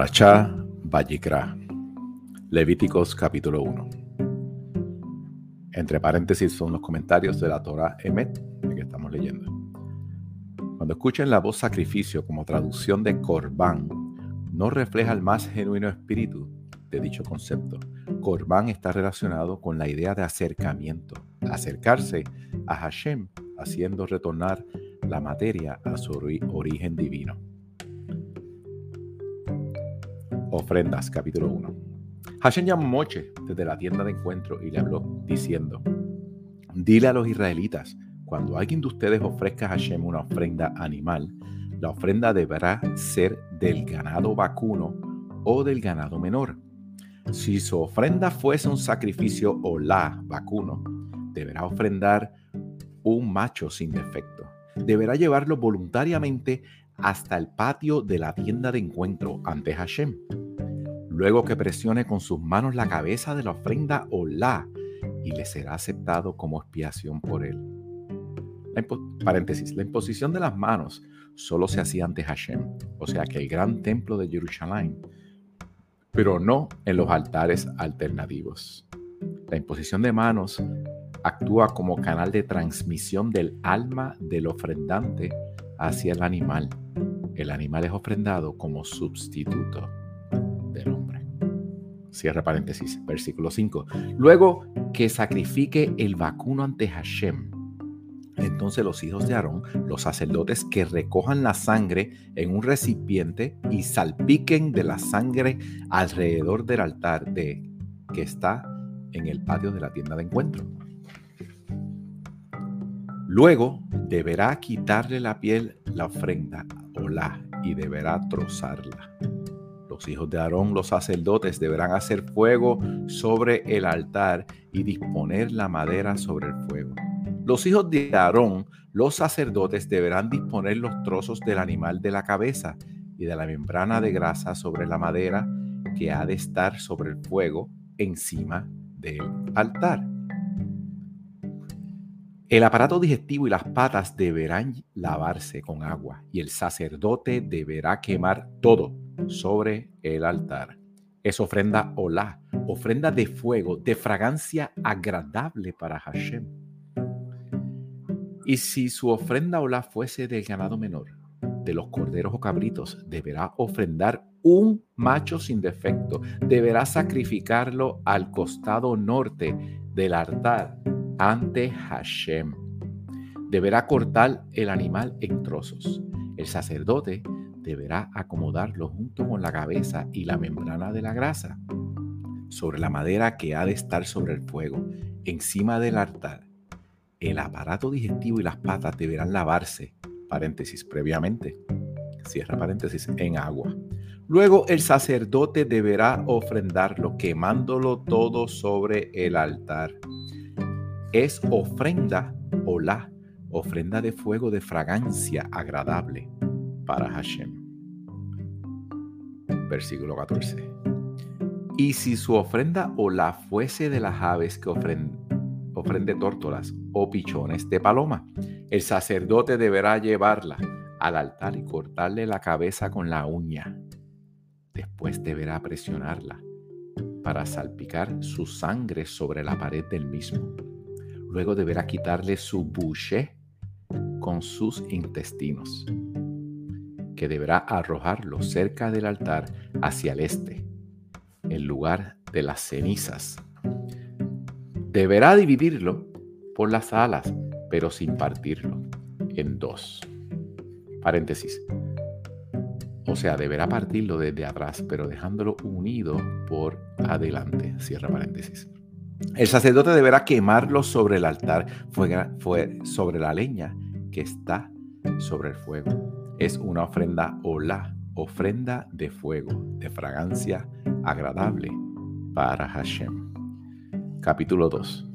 Parachá Vallicra, Levíticos capítulo 1. Entre paréntesis son los comentarios de la Torah Emet que estamos leyendo. Cuando escuchen la voz sacrificio como traducción de Corbán, no refleja el más genuino espíritu de dicho concepto. Corbán está relacionado con la idea de acercamiento, acercarse a Hashem, haciendo retornar la materia a su origen divino. Ofrendas, capítulo 1. Hashem llamó Moche desde la tienda de encuentro y le habló, diciendo, Dile a los israelitas, cuando alguien de ustedes ofrezca a Hashem una ofrenda animal, la ofrenda deberá ser del ganado vacuno o del ganado menor. Si su ofrenda fuese un sacrificio o la vacuno, deberá ofrendar un macho sin defecto. Deberá llevarlo voluntariamente hasta el patio de la tienda de encuentro ante Hashem. Luego que presione con sus manos la cabeza de la ofrenda o la, y le será aceptado como expiación por él. La paréntesis, la imposición de las manos solo se hacía ante Hashem, o sea que el gran templo de Jerusalén, pero no en los altares alternativos. La imposición de manos actúa como canal de transmisión del alma del ofrendante hacia el animal. El animal es ofrendado como sustituto del hombre. Cierra paréntesis, versículo 5. Luego que sacrifique el vacuno ante Hashem. Entonces los hijos de Aarón, los sacerdotes, que recojan la sangre en un recipiente y salpiquen de la sangre alrededor del altar de, que está en el patio de la tienda de encuentro. Luego deberá quitarle la piel la ofrenda o la y deberá trozarla. Los hijos de Aarón, los sacerdotes, deberán hacer fuego sobre el altar y disponer la madera sobre el fuego. Los hijos de Aarón, los sacerdotes, deberán disponer los trozos del animal de la cabeza y de la membrana de grasa sobre la madera que ha de estar sobre el fuego encima del altar. El aparato digestivo y las patas deberán lavarse con agua y el sacerdote deberá quemar todo sobre el altar. Es ofrenda olá, ofrenda de fuego, de fragancia agradable para Hashem. Y si su ofrenda olá fuese del ganado menor, de los corderos o cabritos, deberá ofrendar un macho sin defecto. Deberá sacrificarlo al costado norte del altar ante Hashem. Deberá cortar el animal en trozos. El sacerdote deberá acomodarlo junto con la cabeza y la membrana de la grasa sobre la madera que ha de estar sobre el fuego, encima del altar. El aparato digestivo y las patas deberán lavarse, previamente, cierra paréntesis, en agua. Luego el sacerdote deberá ofrendarlo, quemándolo todo sobre el altar es ofrenda o la ofrenda de fuego de fragancia agradable para Hashem. Versículo 14. Y si su ofrenda o la fuese de las aves que ofrende, ofrende tórtolas o pichones de paloma, el sacerdote deberá llevarla al altar y cortarle la cabeza con la uña. Después deberá presionarla para salpicar su sangre sobre la pared del mismo Luego deberá quitarle su bouché con sus intestinos, que deberá arrojarlo cerca del altar hacia el este, el lugar de las cenizas. Deberá dividirlo por las alas, pero sin partirlo en dos. Paréntesis. O sea, deberá partirlo desde atrás, pero dejándolo unido por adelante. Cierra paréntesis. El sacerdote deberá quemarlo sobre el altar, fue, sobre la leña que está sobre el fuego. Es una ofrenda la ofrenda de fuego, de fragancia agradable para Hashem. Capítulo 2.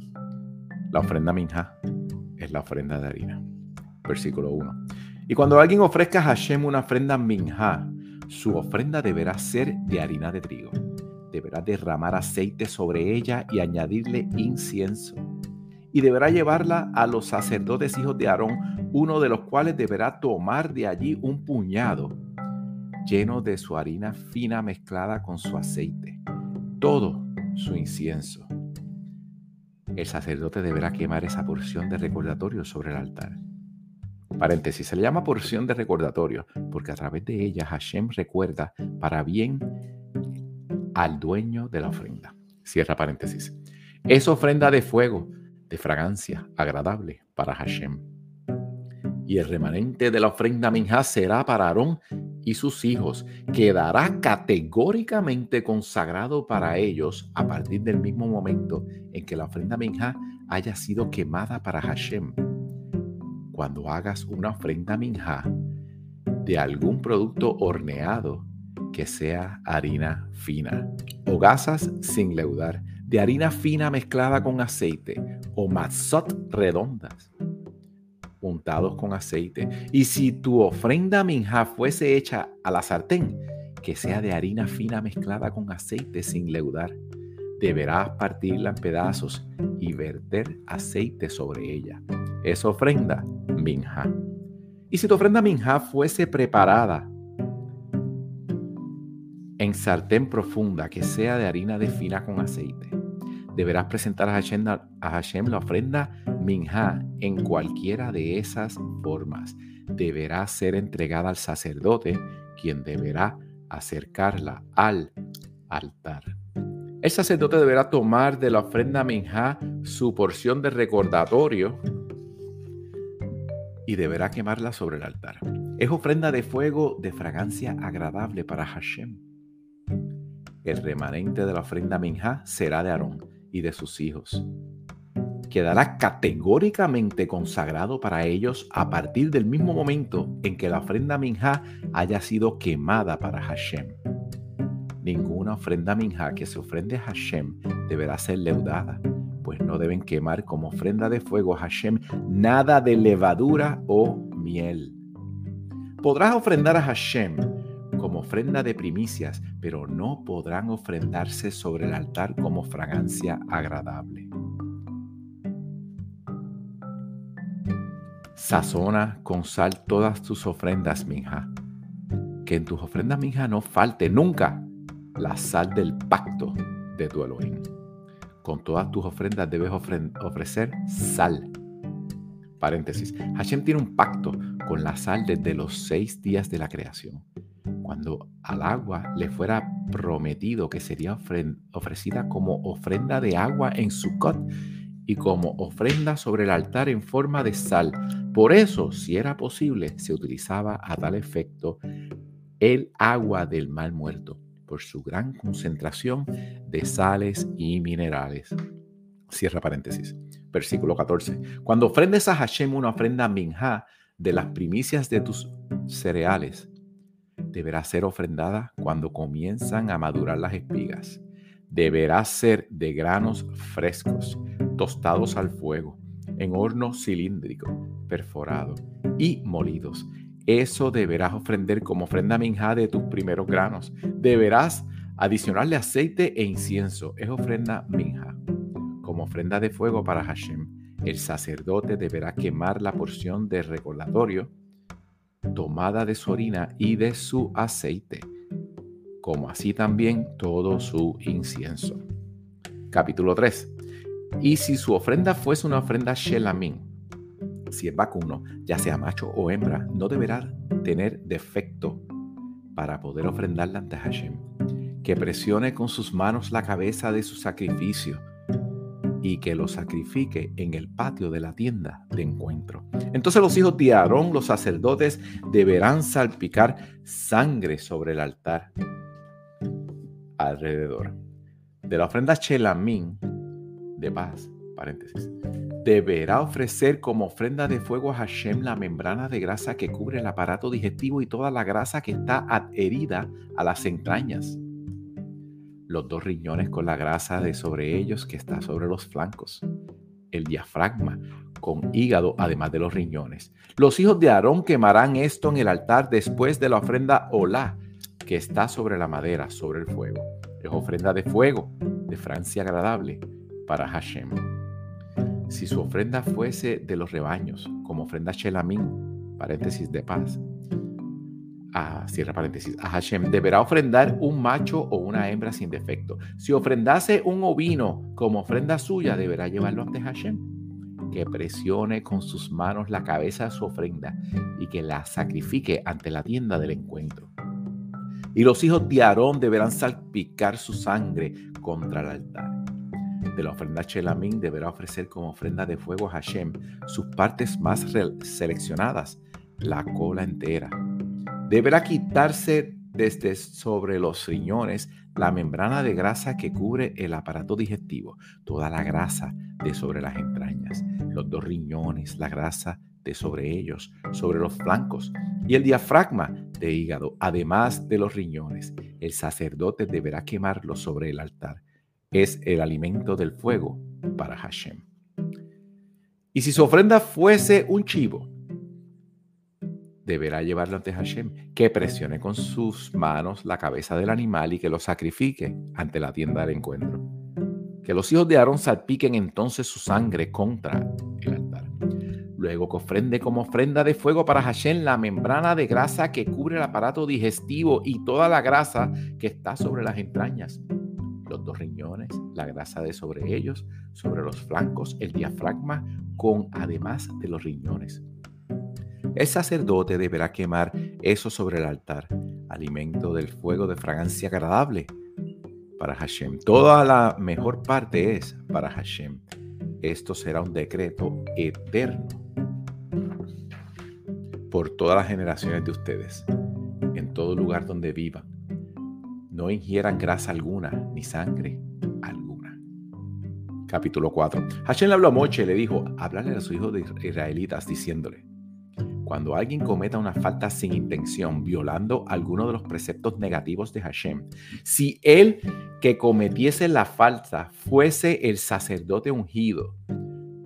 La ofrenda minja es la ofrenda de harina. Versículo 1. Y cuando alguien ofrezca a Hashem una ofrenda minja, su ofrenda deberá ser de harina de trigo deberá derramar aceite sobre ella y añadirle incienso. Y deberá llevarla a los sacerdotes hijos de Aarón, uno de los cuales deberá tomar de allí un puñado lleno de su harina fina mezclada con su aceite, todo su incienso. El sacerdote deberá quemar esa porción de recordatorio sobre el altar. Paréntesis, se le llama porción de recordatorio porque a través de ella Hashem recuerda para bien al dueño de la ofrenda. Cierra paréntesis. Es ofrenda de fuego, de fragancia agradable para Hashem. Y el remanente de la ofrenda minja será para Aarón y sus hijos. Quedará categóricamente consagrado para ellos a partir del mismo momento en que la ofrenda minja haya sido quemada para Hashem. Cuando hagas una ofrenda minja de algún producto horneado que sea harina fina o gasas sin leudar, de harina fina mezclada con aceite o matzot redondas untados con aceite. Y si tu ofrenda minja fuese hecha a la sartén, que sea de harina fina mezclada con aceite sin leudar, deberás partirla en pedazos y verter aceite sobre ella. Es ofrenda minja. Y si tu ofrenda minja fuese preparada en sartén profunda que sea de harina de fina con aceite, deberás presentar a Hashem, la ofrenda minja en cualquiera de esas formas. Deberá ser entregada al sacerdote, quien deberá acercarla al altar. El sacerdote deberá tomar de la ofrenda minja su porción de recordatorio y deberá quemarla sobre el altar. Es ofrenda de fuego de fragancia agradable para Hashem. El remanente de la ofrenda minja será de Aarón y de sus hijos. Quedará categóricamente consagrado para ellos a partir del mismo momento en que la ofrenda minja haya sido quemada para Hashem. Ninguna ofrenda minja que se ofrende a Hashem deberá ser leudada, pues no deben quemar como ofrenda de fuego a Hashem nada de levadura o miel. Podrás ofrendar a Hashem como ofrenda de primicias, pero no podrán ofrendarse sobre el altar como fragancia agradable. Sazona con sal todas tus ofrendas, minja. Que en tus ofrendas, minja, no falte nunca la sal del pacto de tu Elohim. Con todas tus ofrendas debes ofrecer sal. Paréntesis. Hashem tiene un pacto con la sal desde los seis días de la creación cuando al agua le fuera prometido que sería ofrecida como ofrenda de agua en Sukkot y como ofrenda sobre el altar en forma de sal. Por eso, si era posible, se utilizaba a tal efecto el agua del mal muerto, por su gran concentración de sales y minerales. Cierra paréntesis. Versículo 14. Cuando ofrendes a Hashem una ofrenda minja de las primicias de tus cereales, deberá ser ofrendada cuando comienzan a madurar las espigas. Deberá ser de granos frescos, tostados al fuego, en horno cilíndrico, perforado y molidos. Eso deberás ofrender como ofrenda minja de tus primeros granos. Deberás adicionarle aceite e incienso. Es ofrenda minja. Como ofrenda de fuego para Hashem, el sacerdote deberá quemar la porción de recordatorio tomada de su orina y de su aceite, como así también todo su incienso. Capítulo 3. Y si su ofrenda fuese una ofrenda Shelamín, si el vacuno, ya sea macho o hembra, no deberá tener defecto para poder ofrendarla ante Hashem. Que presione con sus manos la cabeza de su sacrificio y que lo sacrifique en el patio de la tienda de encuentro. Entonces los hijos de Aarón, los sacerdotes, deberán salpicar sangre sobre el altar alrededor. De la ofrenda Chelamín de paz, paréntesis, deberá ofrecer como ofrenda de fuego a Hashem la membrana de grasa que cubre el aparato digestivo y toda la grasa que está adherida a las entrañas los dos riñones con la grasa de sobre ellos que está sobre los flancos, el diafragma con hígado además de los riñones. Los hijos de Aarón quemarán esto en el altar después de la ofrenda olá que está sobre la madera, sobre el fuego. Es ofrenda de fuego, de francia agradable para Hashem. Si su ofrenda fuese de los rebaños, como ofrenda shelamín, paréntesis de paz, a, cierra paréntesis, a Hashem, deberá ofrendar un macho o una hembra sin defecto. Si ofrendase un ovino como ofrenda suya, deberá llevarlo ante Hashem que presione con sus manos la cabeza de su ofrenda y que la sacrifique ante la tienda del encuentro. Y los hijos de Aarón deberán salpicar su sangre contra el altar. De la ofrenda Shelamín deberá ofrecer como ofrenda de fuego a Hashem sus partes más seleccionadas, la cola entera. Deberá quitarse desde sobre los riñones la membrana de grasa que cubre el aparato digestivo, toda la grasa de sobre las entrañas, los dos riñones, la grasa de sobre ellos, sobre los flancos y el diafragma de hígado, además de los riñones. El sacerdote deberá quemarlo sobre el altar. Es el alimento del fuego para Hashem. Y si su ofrenda fuese un chivo, deberá llevarlo ante Hashem, que presione con sus manos la cabeza del animal y que lo sacrifique ante la tienda del encuentro. Que los hijos de Aarón salpiquen entonces su sangre contra el altar. Luego que ofrende como ofrenda de fuego para Hashem la membrana de grasa que cubre el aparato digestivo y toda la grasa que está sobre las entrañas. Los dos riñones, la grasa de sobre ellos, sobre los flancos, el diafragma, con además de los riñones. El sacerdote deberá quemar eso sobre el altar, alimento del fuego de fragancia agradable para Hashem. Toda la mejor parte es para Hashem. Esto será un decreto eterno por todas las generaciones de ustedes, en todo lugar donde vivan. No ingieran grasa alguna ni sangre alguna. Capítulo 4. Hashem le habló a Moche y le dijo, hablarle a sus hijos de israelitas diciéndole, cuando alguien cometa una falta sin intención, violando alguno de los preceptos negativos de Hashem, si él que cometiese la falta fuese el sacerdote ungido,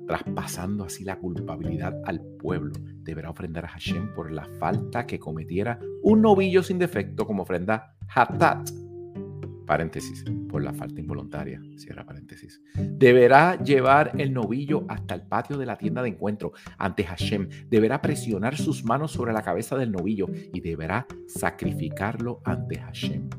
traspasando así la culpabilidad al pueblo, deberá ofrendar a Hashem por la falta que cometiera un novillo sin defecto como ofrenda hatat paréntesis, por la falta involuntaria, cierra paréntesis. Deberá llevar el novillo hasta el patio de la tienda de encuentro ante Hashem. Deberá presionar sus manos sobre la cabeza del novillo y deberá sacrificarlo ante Hashem.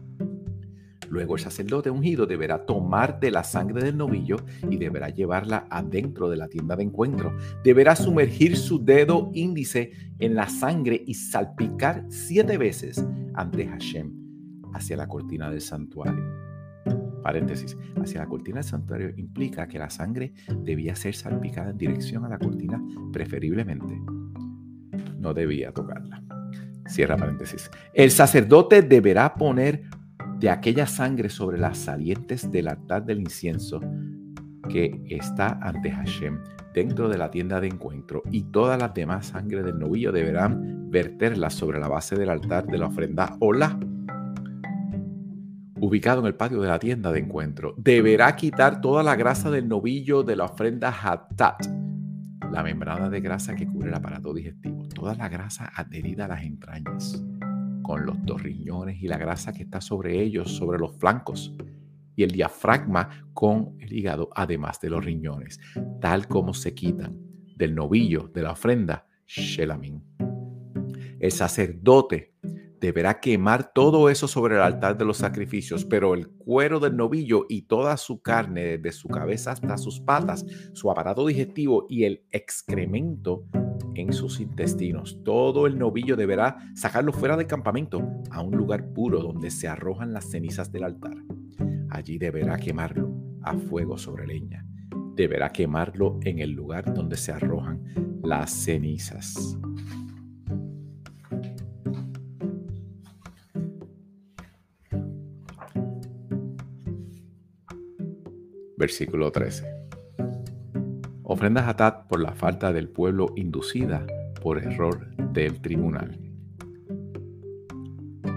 Luego el sacerdote ungido deberá tomar de la sangre del novillo y deberá llevarla adentro de la tienda de encuentro. Deberá sumergir su dedo índice en la sangre y salpicar siete veces ante Hashem hacia la cortina del santuario. Paréntesis, hacia la cortina del santuario implica que la sangre debía ser salpicada en dirección a la cortina, preferiblemente. No debía tocarla. Cierra paréntesis. El sacerdote deberá poner de aquella sangre sobre las salientes del altar del incienso que está ante Hashem dentro de la tienda de encuentro y todas las demás sangre del novillo deberán verterla sobre la base del altar de la ofrenda hola ubicado en el patio de la tienda de encuentro, deberá quitar toda la grasa del novillo de la ofrenda Hatat, la membrana de grasa que cubre el aparato digestivo, toda la grasa adherida a las entrañas, con los dos riñones y la grasa que está sobre ellos, sobre los flancos, y el diafragma con el hígado, además de los riñones, tal como se quitan del novillo de la ofrenda Shelamin. El sacerdote deberá quemar todo eso sobre el altar de los sacrificios, pero el cuero del novillo y toda su carne, desde su cabeza hasta sus patas, su aparato digestivo y el excremento en sus intestinos. Todo el novillo deberá sacarlo fuera del campamento a un lugar puro donde se arrojan las cenizas del altar. Allí deberá quemarlo a fuego sobre leña. Deberá quemarlo en el lugar donde se arrojan las cenizas. Versículo 13. Ofrendas Hatat por la falta del pueblo inducida por error del tribunal.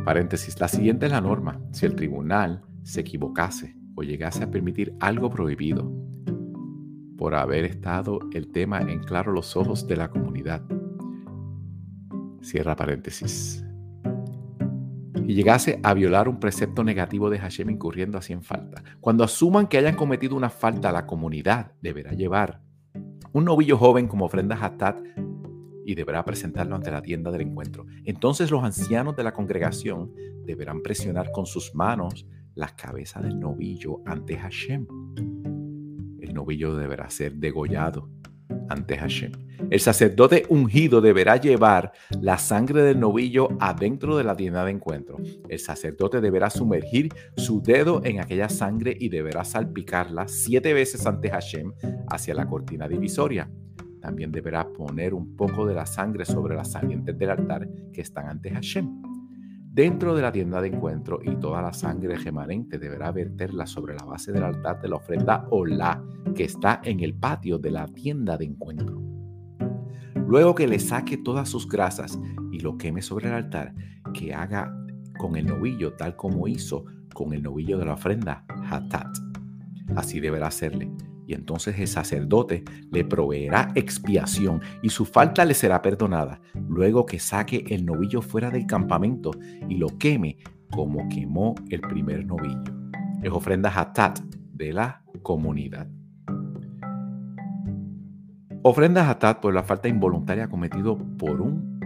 Paréntesis, la siguiente es la norma. Si el tribunal se equivocase o llegase a permitir algo prohibido por haber estado el tema en claro los ojos de la comunidad. Cierra paréntesis y llegase a violar un precepto negativo de Hashem incurriendo así en falta. Cuando asuman que hayan cometido una falta, la comunidad deberá llevar un novillo joven como ofrenda hatat y deberá presentarlo ante la tienda del encuentro. Entonces los ancianos de la congregación deberán presionar con sus manos la cabeza del novillo ante Hashem. El novillo deberá ser degollado ante Hashem. El sacerdote ungido deberá llevar la sangre del novillo adentro de la tienda de encuentro. El sacerdote deberá sumergir su dedo en aquella sangre y deberá salpicarla siete veces ante Hashem hacia la cortina divisoria. También deberá poner un poco de la sangre sobre las salientes del altar que están ante Hashem. Dentro de la tienda de encuentro y toda la sangre remanente deberá verterla sobre la base del altar de la ofrenda Olá que está en el patio de la tienda de encuentro. Luego que le saque todas sus grasas y lo queme sobre el altar, que haga con el novillo tal como hizo con el novillo de la ofrenda Hatat. Así deberá hacerle. Y entonces el sacerdote le proveerá expiación y su falta le será perdonada. Luego que saque el novillo fuera del campamento y lo queme como quemó el primer novillo. Es ofrenda Hatat de la comunidad. Ofrenda Hatat por la falta involuntaria cometido por un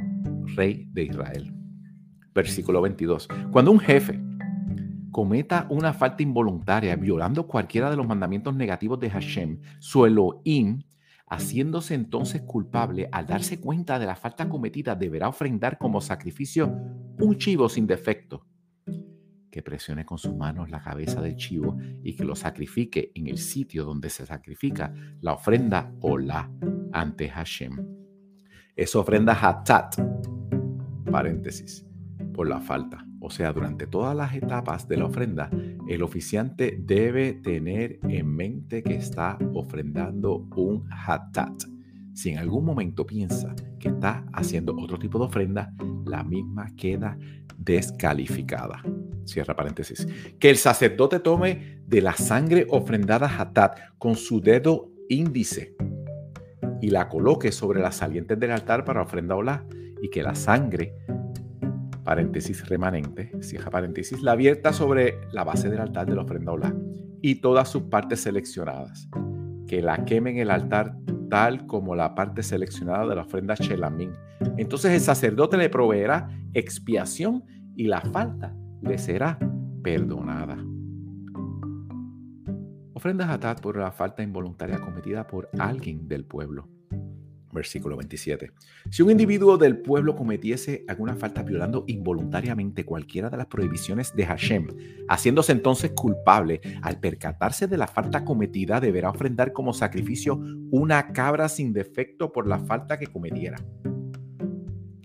rey de Israel. Versículo 22. Cuando un jefe cometa una falta involuntaria violando cualquiera de los mandamientos negativos de Hashem, su Elohim, haciéndose entonces culpable al darse cuenta de la falta cometida, deberá ofrendar como sacrificio un chivo sin defecto que presione con sus manos la cabeza del chivo y que lo sacrifique en el sitio donde se sacrifica la ofrenda la ante Hashem. Es ofrenda hatat, paréntesis, por la falta. O sea, durante todas las etapas de la ofrenda, el oficiante debe tener en mente que está ofrendando un hatat. Si en algún momento piensa que está haciendo otro tipo de ofrenda, la misma queda descalificada. Cierra paréntesis. Que el sacerdote tome de la sangre ofrendada Hatat con su dedo índice y la coloque sobre las salientes del altar para ofrenda olá y que la sangre, paréntesis remanente, cierra paréntesis, la vierta sobre la base del altar de la ofrenda y todas sus partes seleccionadas. Que la queme en el altar tal como la parte seleccionada de la ofrenda Shelamín. Entonces el sacerdote le proveerá expiación y la falta le será perdonada. Ofrendas Hatat por la falta involuntaria cometida por alguien del pueblo. Versículo 27. Si un individuo del pueblo cometiese alguna falta violando involuntariamente cualquiera de las prohibiciones de Hashem, haciéndose entonces culpable, al percatarse de la falta cometida, deberá ofrendar como sacrificio una cabra sin defecto por la falta que cometiera.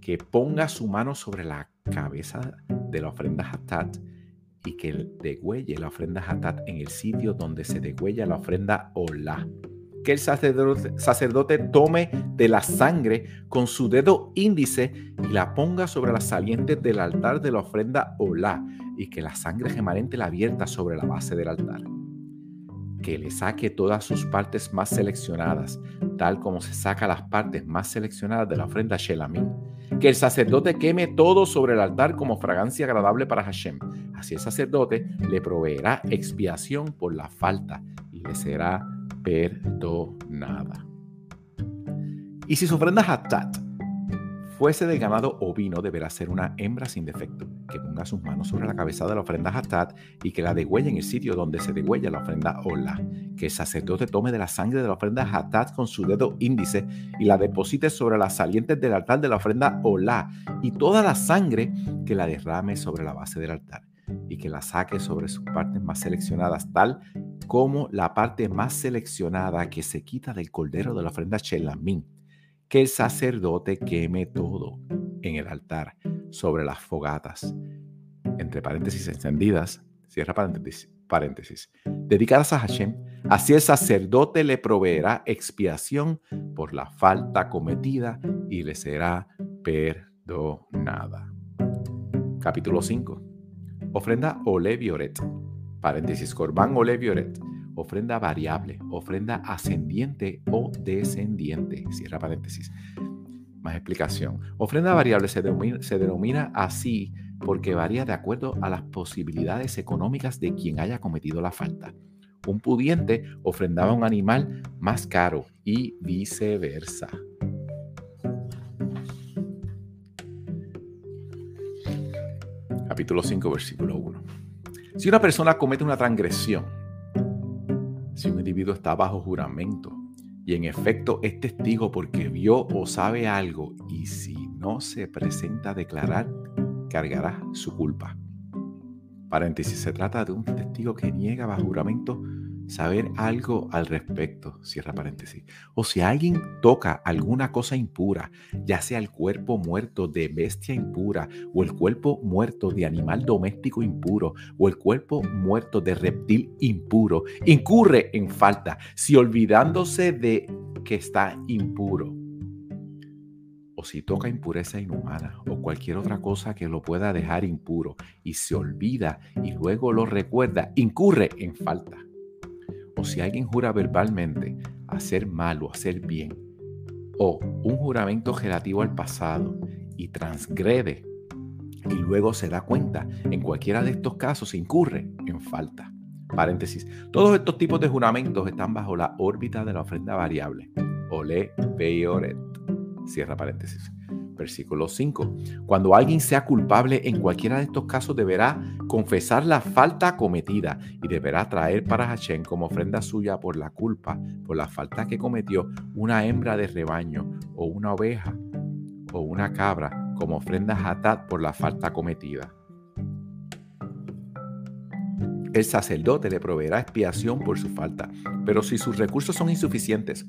Que ponga su mano sobre la cabeza de la ofrenda Hatat y que degüelle la ofrenda Hatat en el sitio donde se degüella la ofrenda Olá. Que el sacerdote, tome de la sangre con su dedo índice y la ponga sobre las salientes del altar de la ofrenda Olá y que la sangre remanente la abierta sobre la base del altar. Que le saque todas sus partes más seleccionadas, tal como se saca las partes más seleccionadas de la ofrenda Shelamim que el sacerdote queme todo sobre el altar como fragancia agradable para Hashem. Así el sacerdote le proveerá expiación por la falta y le será perdonada. Y si su ofrenda hatat fuese de ganado ovino, deberá ser una hembra sin defecto, que ponga sus manos sobre la cabeza de la ofrenda hatat y que la degüelle en el sitio donde se degüella la ofrenda hola. Que el sacerdote tome de la sangre de la ofrenda hatat con su dedo índice y la deposite sobre las salientes del altar de la ofrenda hola y toda la sangre que la derrame sobre la base del altar y que la saque sobre sus partes más seleccionadas, tal como la parte más seleccionada que se quita del cordero de la ofrenda chelamín que el sacerdote queme todo en el altar sobre las fogatas, entre paréntesis encendidas, cierra paréntesis, paréntesis, dedicadas a Hashem, así el sacerdote le proveerá expiación por la falta cometida y le será perdonada. Capítulo 5. Ofrenda Olevioret, paréntesis, corbán o levioret, ofrenda variable, ofrenda ascendiente o descendiente, cierra paréntesis. Más explicación. Ofrenda variable se denomina, se denomina así porque varía de acuerdo a las posibilidades económicas de quien haya cometido la falta. Un pudiente ofrendaba un animal más caro y viceversa. Capítulo 5, versículo 1. Si una persona comete una transgresión, si un individuo está bajo juramento y en efecto es testigo porque vio o sabe algo y si no se presenta a declarar, cargará su culpa. Paréntesis, se trata de un testigo que niega bajo juramento saber algo al respecto, cierra paréntesis. O si alguien toca alguna cosa impura, ya sea el cuerpo muerto de bestia impura, o el cuerpo muerto de animal doméstico impuro, o el cuerpo muerto de reptil impuro, incurre en falta, si olvidándose de que está impuro. O si toca impureza inhumana o cualquier otra cosa que lo pueda dejar impuro y se olvida y luego lo recuerda, incurre en falta si alguien jura verbalmente hacer mal o hacer bien, o un juramento relativo al pasado y transgrede y luego se da cuenta, en cualquiera de estos casos incurre en falta. Paréntesis. Todos estos tipos de juramentos están bajo la órbita de la ofrenda variable. Ole peoret. Cierra paréntesis versículo 5. Cuando alguien sea culpable en cualquiera de estos casos deberá confesar la falta cometida y deberá traer para Hashem como ofrenda suya por la culpa, por la falta que cometió, una hembra de rebaño o una oveja o una cabra como ofrenda hatat por la falta cometida. El sacerdote le proveerá expiación por su falta, pero si sus recursos son insuficientes,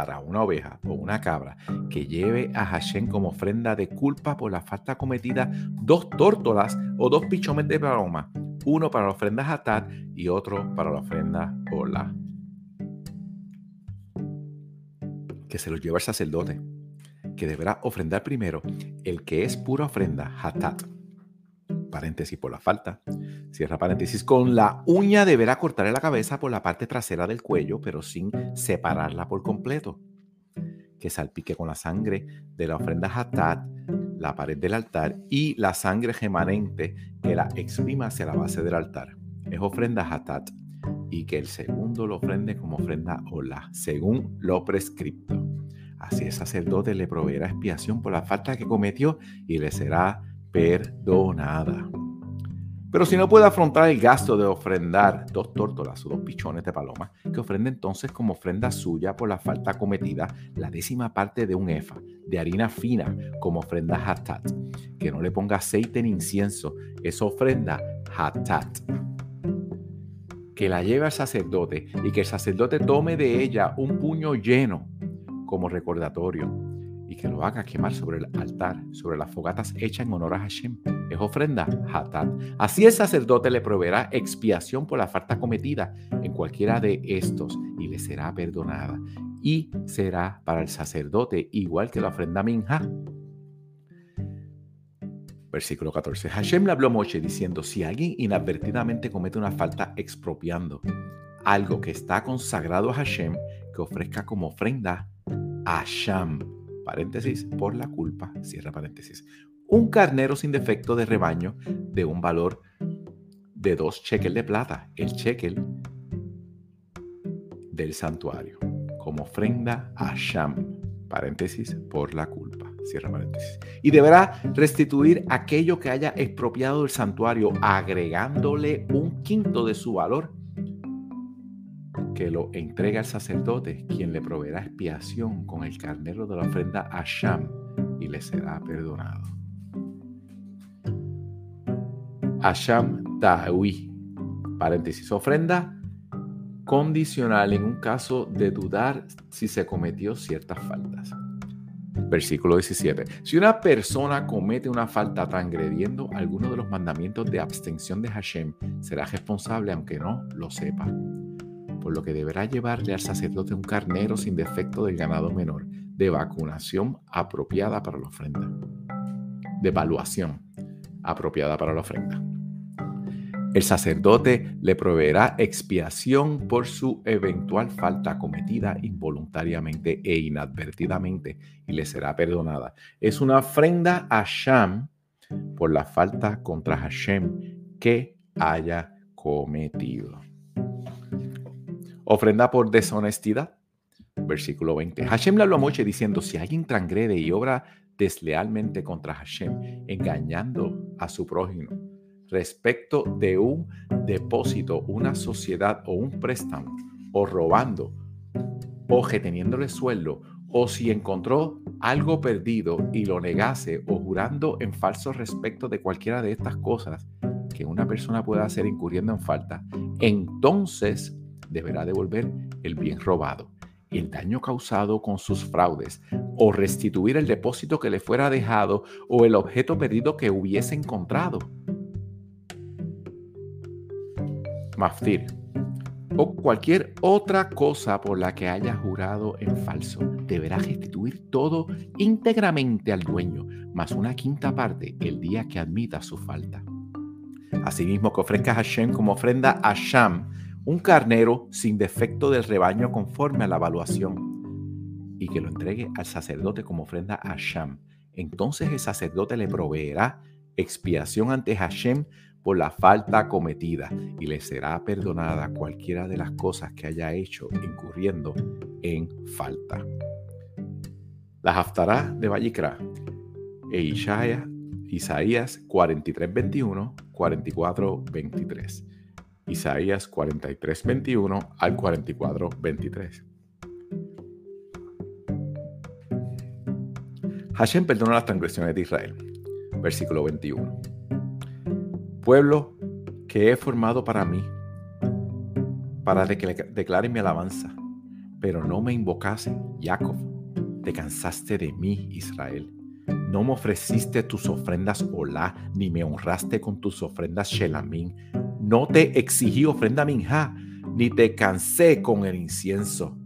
para una oveja o una cabra que lleve a Hashem como ofrenda de culpa por la falta cometida dos tórtolas o dos pichones de paloma, uno para la ofrenda Hatat y otro para la ofrenda Ola. Que se los lleva el sacerdote, que deberá ofrendar primero el que es pura ofrenda Hatat paréntesis por la falta, cierra paréntesis, con la uña deberá cortarle la cabeza por la parte trasera del cuello, pero sin separarla por completo. Que salpique con la sangre de la ofrenda hatat la pared del altar y la sangre remanente que la exprima hacia la base del altar. Es ofrenda hatat y que el segundo lo ofrende como ofrenda hola, según lo prescripto. Así el sacerdote le proveerá expiación por la falta que cometió y le será perdonada. Pero si no puede afrontar el gasto de ofrendar dos tórtolas o dos pichones de paloma, que ofrende entonces como ofrenda suya por la falta cometida la décima parte de un efa de harina fina como ofrenda hatat. Que no le ponga aceite ni incienso, es ofrenda hatat. Que la lleve al sacerdote y que el sacerdote tome de ella un puño lleno como recordatorio y que lo haga quemar sobre el altar, sobre las fogatas hechas en honor a Hashem. Es ofrenda, Hatat. Así el sacerdote le proveerá expiación por la falta cometida en cualquiera de estos y le será perdonada. Y será para el sacerdote igual que la ofrenda Minja. Versículo 14. Hashem le habló a Moshe diciendo, si alguien inadvertidamente comete una falta expropiando algo que está consagrado a Hashem, que ofrezca como ofrenda a Sham paréntesis, por la culpa, cierra paréntesis, un carnero sin defecto de rebaño de un valor de dos cheques de plata, el cheque del santuario, como ofrenda a Sham, paréntesis, por la culpa, cierra paréntesis. Y deberá restituir aquello que haya expropiado del santuario, agregándole un quinto de su valor que lo entrega al sacerdote, quien le proveerá expiación con el carnero de la ofrenda a Sham y le será perdonado. Asham Tawi, paréntesis, ofrenda condicional en un caso de dudar si se cometió ciertas faltas. Versículo 17. Si una persona comete una falta transgrediendo alguno de los mandamientos de abstención de Hashem, será responsable aunque no lo sepa por lo que deberá llevarle al sacerdote un carnero sin defecto del ganado menor, de vacunación apropiada para la ofrenda, de evaluación apropiada para la ofrenda. El sacerdote le proveerá expiación por su eventual falta cometida involuntariamente e inadvertidamente y le será perdonada. Es una ofrenda a Sham por la falta contra Hashem que haya cometido. Ofrenda por deshonestidad. Versículo 20. Hashem le habló a Moche diciendo, si alguien transgrede y obra deslealmente contra Hashem, engañando a su prójimo respecto de un depósito, una sociedad o un préstamo, o robando, o reteniéndole sueldo, o si encontró algo perdido y lo negase, o jurando en falso respecto de cualquiera de estas cosas que una persona pueda hacer incurriendo en falta, entonces deberá devolver el bien robado, el daño causado con sus fraudes, o restituir el depósito que le fuera dejado o el objeto perdido que hubiese encontrado maftir o cualquier otra cosa por la que haya jurado en falso, deberá restituir todo íntegramente al dueño, más una quinta parte el día que admita su falta. Asimismo, que ofrezca a Hashem como ofrenda a Sham un carnero sin defecto del rebaño conforme a la evaluación y que lo entregue al sacerdote como ofrenda a Sham. Entonces el sacerdote le proveerá expiación ante Hashem por la falta cometida y le será perdonada cualquiera de las cosas que haya hecho incurriendo en falta. La Haftará de Vallicra e Isaías 43, 21, 44, 23. Isaías 43, 21 al 44, 23. Hashem perdona las transgresiones de Israel. Versículo 21 pueblo que he formado para mí, para que declare mi alabanza, pero no me invocase, Jacob. Te cansaste de mí, Israel. No me ofreciste tus ofrendas Olá, ni me honraste con tus ofrendas Shelamín. No te exigí ofrenda Minja, ni te cansé con el incienso.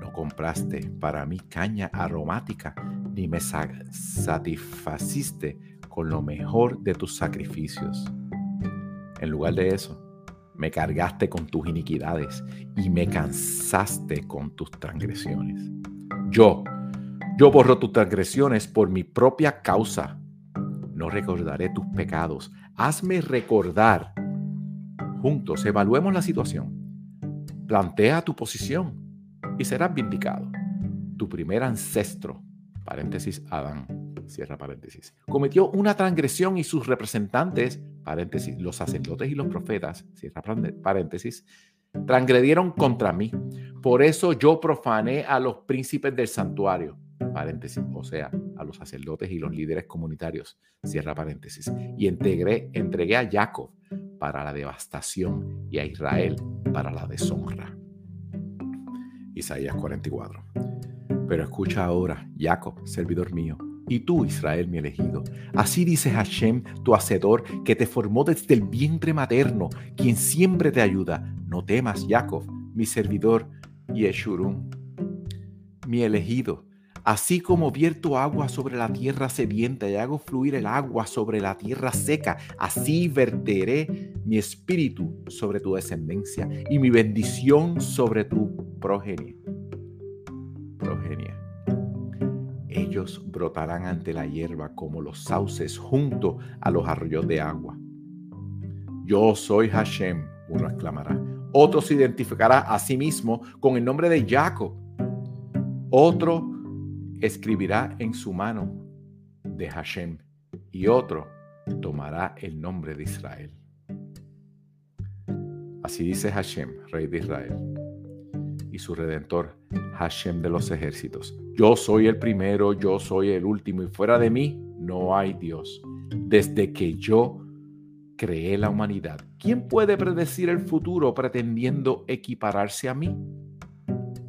No compraste para mí caña aromática, ni me satisfaciste con lo mejor de tus sacrificios. En lugar de eso, me cargaste con tus iniquidades y me cansaste con tus transgresiones. Yo, yo borro tus transgresiones por mi propia causa. No recordaré tus pecados. Hazme recordar. Juntos evaluemos la situación. Plantea tu posición y serás vindicado. Tu primer ancestro, paréntesis Adán, cierra paréntesis, cometió una transgresión y sus representantes, paréntesis, los sacerdotes y los profetas, cierra paréntesis, transgredieron contra mí. Por eso yo profané a los príncipes del santuario, paréntesis, o sea, a los sacerdotes y los líderes comunitarios, cierra paréntesis, y entregué, entregué a Jacob para la devastación y a Israel para la deshonra. Isaías 44. Pero escucha ahora, Jacob, servidor mío, y tú, Israel, mi elegido. Así dice Hashem, tu hacedor, que te formó desde el vientre materno, quien siempre te ayuda. No temas, Jacob, mi servidor, Yeshurun, mi elegido. Así como vierto agua sobre la tierra sedienta y hago fluir el agua sobre la tierra seca, así verteré mi espíritu sobre tu descendencia y mi bendición sobre tu progenie. Progenie ellos brotarán ante la hierba como los sauces junto a los arroyos de agua. Yo soy Hashem, uno exclamará. Otro se identificará a sí mismo con el nombre de Jacob. Otro escribirá en su mano de Hashem y otro tomará el nombre de Israel. Así dice Hashem, rey de Israel, y su redentor, Hashem de los ejércitos. Yo soy el primero, yo soy el último y fuera de mí no hay Dios. Desde que yo creé la humanidad, ¿quién puede predecir el futuro pretendiendo equipararse a mí?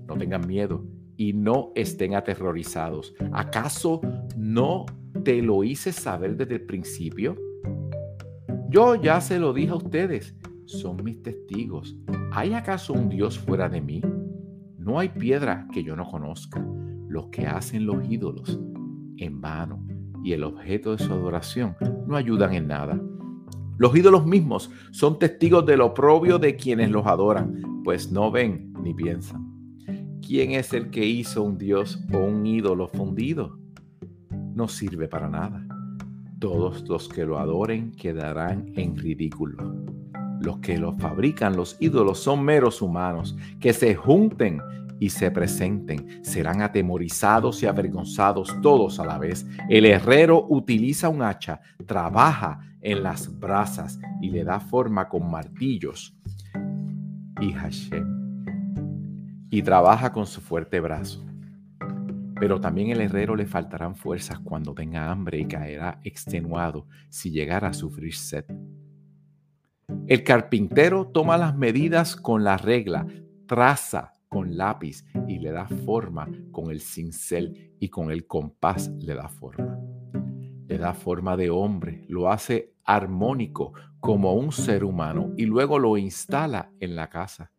No tengan miedo y no estén aterrorizados. ¿Acaso no te lo hice saber desde el principio? Yo ya se lo dije a ustedes, son mis testigos. ¿Hay acaso un Dios fuera de mí? No hay piedra que yo no conozca los que hacen los ídolos en vano y el objeto de su adoración no ayudan en nada. Los ídolos mismos son testigos del oprobio de quienes los adoran, pues no ven ni piensan. ¿Quién es el que hizo un dios o un ídolo fundido? No sirve para nada. Todos los que lo adoren quedarán en ridículo. Los que lo fabrican, los ídolos, son meros humanos que se junten y se presenten. Serán atemorizados y avergonzados todos a la vez. El herrero utiliza un hacha, trabaja en las brasas y le da forma con martillos. Y Hashem. Y trabaja con su fuerte brazo. Pero también el herrero le faltarán fuerzas cuando tenga hambre y caerá extenuado si llegara a sufrir sed. El carpintero toma las medidas con la regla, traza con lápiz y le da forma con el cincel y con el compás le da forma. Le da forma de hombre, lo hace armónico como un ser humano y luego lo instala en la casa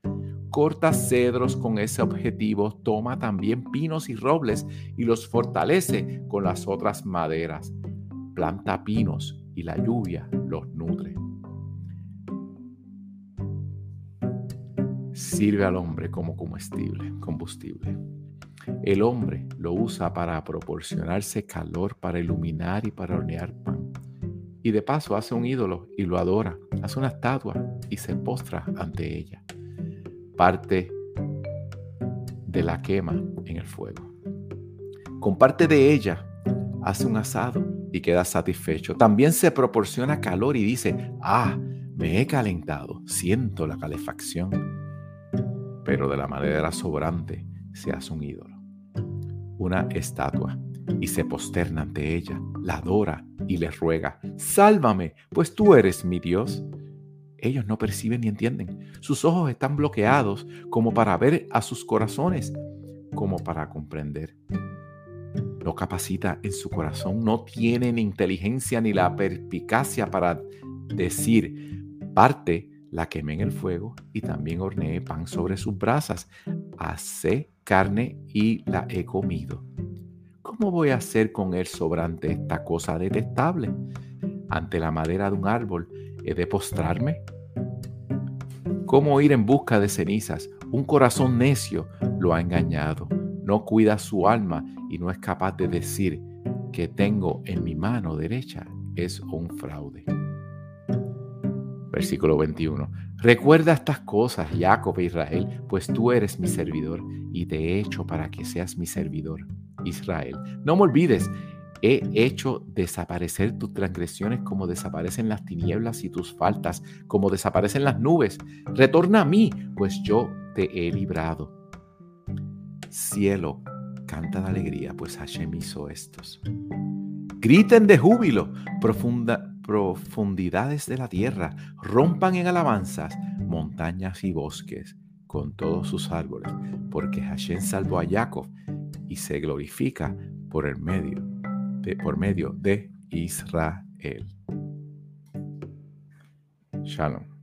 corta cedros con ese objetivo, toma también pinos y robles y los fortalece con las otras maderas. Planta pinos y la lluvia los nutre. Sirve al hombre como comestible, combustible. El hombre lo usa para proporcionarse calor, para iluminar y para hornear pan. Y de paso hace un ídolo y lo adora, hace una estatua y se postra ante ella parte de la quema en el fuego. Con parte de ella hace un asado y queda satisfecho. También se proporciona calor y dice, ah, me he calentado, siento la calefacción. Pero de la manera sobrante se hace un ídolo, una estatua, y se posterna ante ella, la adora y le ruega, sálvame, pues tú eres mi Dios. Ellos no perciben ni entienden. Sus ojos están bloqueados como para ver a sus corazones, como para comprender. No capacita en su corazón, no tienen inteligencia ni la perspicacia para decir, parte la quemé en el fuego y también horneé pan sobre sus brasas. Hacé carne y la he comido. ¿Cómo voy a hacer con él sobrante esta cosa detestable? Ante la madera de un árbol ¿He de postrarme? ¿Cómo ir en busca de cenizas? Un corazón necio lo ha engañado. No cuida su alma y no es capaz de decir que tengo en mi mano derecha es un fraude. Versículo 21. Recuerda estas cosas, Jacob e Israel, pues tú eres mi servidor y te he hecho para que seas mi servidor, Israel. No me olvides He hecho desaparecer tus transgresiones como desaparecen las tinieblas y tus faltas, como desaparecen las nubes. Retorna a mí, pues yo te he librado. Cielo, canta de alegría, pues Hashem hizo estos. Griten de júbilo, profundidades de la tierra, rompan en alabanzas montañas y bosques con todos sus árboles, porque Hashem salvó a Jacob y se glorifica por el medio por medio de Israel. Shalom.